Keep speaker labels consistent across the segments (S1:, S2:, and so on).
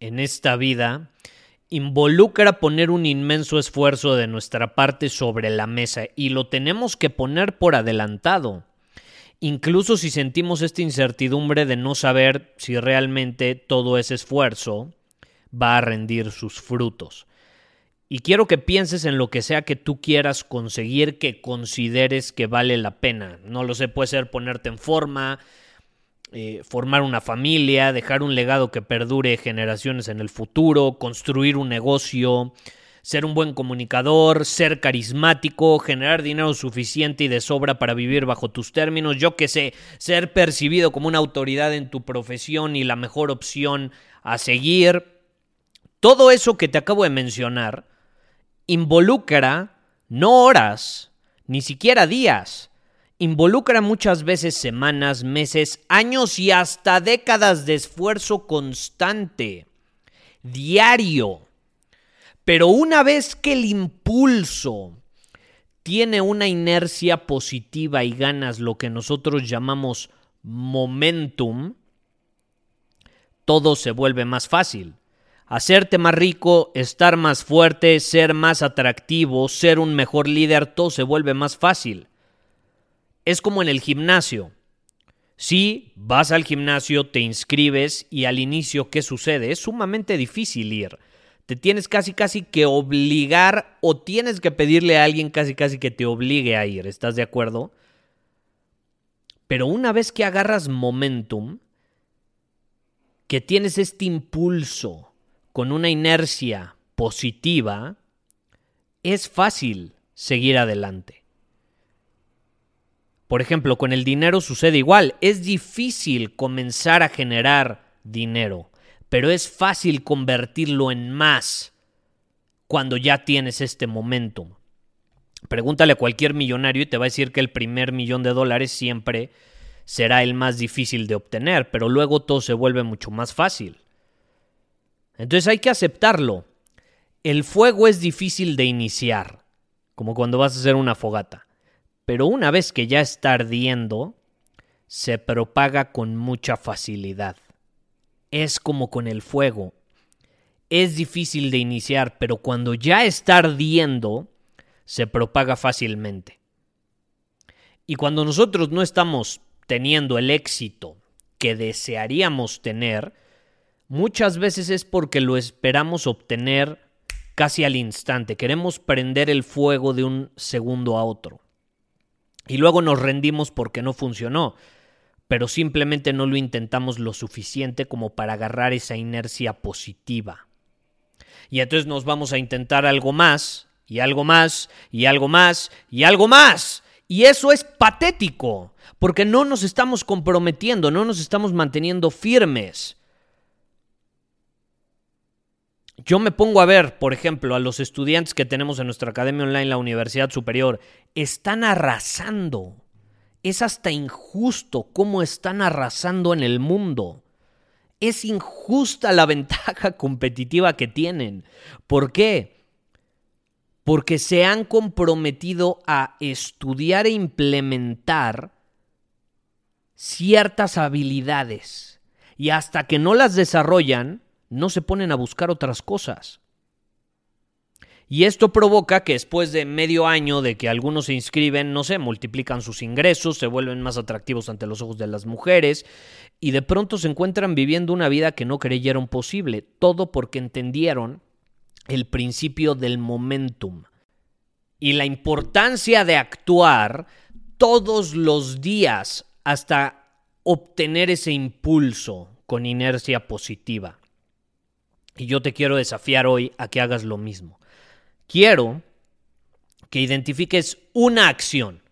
S1: en esta vida involucra poner un inmenso esfuerzo de nuestra parte sobre la mesa y lo tenemos que poner por adelantado. Incluso si sentimos esta incertidumbre de no saber si realmente todo ese esfuerzo va a rendir sus frutos. Y quiero que pienses en lo que sea que tú quieras conseguir que consideres que vale la pena. No lo sé, puede ser ponerte en forma, eh, formar una familia, dejar un legado que perdure generaciones en el futuro, construir un negocio, ser un buen comunicador, ser carismático, generar dinero suficiente y de sobra para vivir bajo tus términos, yo que sé, ser percibido como una autoridad en tu profesión y la mejor opción a seguir. Todo eso que te acabo de mencionar involucra no horas, ni siquiera días, involucra muchas veces semanas, meses, años y hasta décadas de esfuerzo constante, diario. Pero una vez que el impulso tiene una inercia positiva y ganas lo que nosotros llamamos momentum, todo se vuelve más fácil. Hacerte más rico, estar más fuerte, ser más atractivo, ser un mejor líder, todo se vuelve más fácil es como en el gimnasio. Si vas al gimnasio, te inscribes y al inicio, ¿qué sucede? Es sumamente difícil ir. Te tienes casi casi que obligar o tienes que pedirle a alguien casi casi que te obligue a ir. ¿Estás de acuerdo? Pero una vez que agarras momentum, que tienes este impulso con una inercia positiva, es fácil seguir adelante. Por ejemplo, con el dinero sucede igual. Es difícil comenzar a generar dinero, pero es fácil convertirlo en más cuando ya tienes este momento. Pregúntale a cualquier millonario y te va a decir que el primer millón de dólares siempre será el más difícil de obtener, pero luego todo se vuelve mucho más fácil. Entonces hay que aceptarlo. El fuego es difícil de iniciar, como cuando vas a hacer una fogata pero una vez que ya está ardiendo, se propaga con mucha facilidad. Es como con el fuego. Es difícil de iniciar, pero cuando ya está ardiendo, se propaga fácilmente. Y cuando nosotros no estamos teniendo el éxito que desearíamos tener, muchas veces es porque lo esperamos obtener casi al instante. Queremos prender el fuego de un segundo a otro y luego nos rendimos porque no funcionó, pero simplemente no lo intentamos lo suficiente como para agarrar esa inercia positiva. Y entonces nos vamos a intentar algo más, y algo más, y algo más, y algo más. Y eso es patético, porque no nos estamos comprometiendo, no nos estamos manteniendo firmes. Yo me pongo a ver, por ejemplo, a los estudiantes que tenemos en nuestra academia online, la Universidad Superior, están arrasando. Es hasta injusto cómo están arrasando en el mundo. Es injusta la ventaja competitiva que tienen. ¿Por qué? Porque se han comprometido a estudiar e implementar ciertas habilidades. Y hasta que no las desarrollan, no se ponen a buscar otras cosas. Y esto provoca que después de medio año de que algunos se inscriben, no sé, multiplican sus ingresos, se vuelven más atractivos ante los ojos de las mujeres y de pronto se encuentran viviendo una vida que no creyeron posible, todo porque entendieron el principio del momentum y la importancia de actuar todos los días hasta obtener ese impulso con inercia positiva. Y yo te quiero desafiar hoy a que hagas lo mismo. Quiero que identifiques una acción,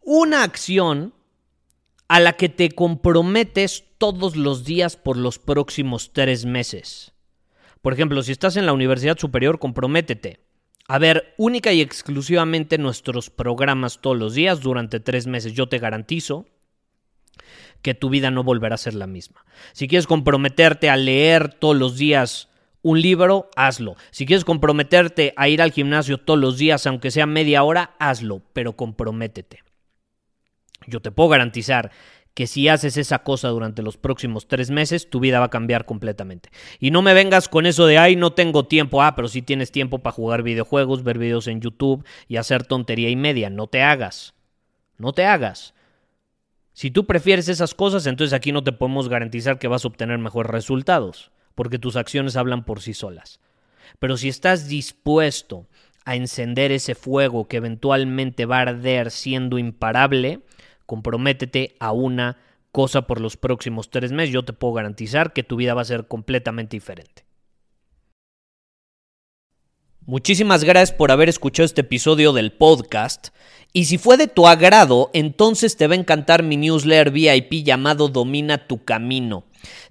S1: una acción a la que te comprometes todos los días por los próximos tres meses. Por ejemplo, si estás en la universidad superior, comprométete a ver única y exclusivamente nuestros programas todos los días durante tres meses. Yo te garantizo que tu vida no volverá a ser la misma. Si quieres comprometerte a leer todos los días un libro, hazlo. Si quieres comprometerte a ir al gimnasio todos los días, aunque sea media hora, hazlo, pero comprométete. Yo te puedo garantizar que si haces esa cosa durante los próximos tres meses, tu vida va a cambiar completamente. Y no me vengas con eso de, ay, no tengo tiempo. Ah, pero sí tienes tiempo para jugar videojuegos, ver videos en YouTube y hacer tontería y media. No te hagas. No te hagas. Si tú prefieres esas cosas, entonces aquí no te podemos garantizar que vas a obtener mejores resultados, porque tus acciones hablan por sí solas. Pero si estás dispuesto a encender ese fuego que eventualmente va a arder siendo imparable, comprométete a una cosa por los próximos tres meses. Yo te puedo garantizar que tu vida va a ser completamente diferente. Muchísimas gracias por haber escuchado este episodio del podcast. Y si fue de tu agrado, entonces te va a encantar mi newsletter VIP llamado Domina tu Camino.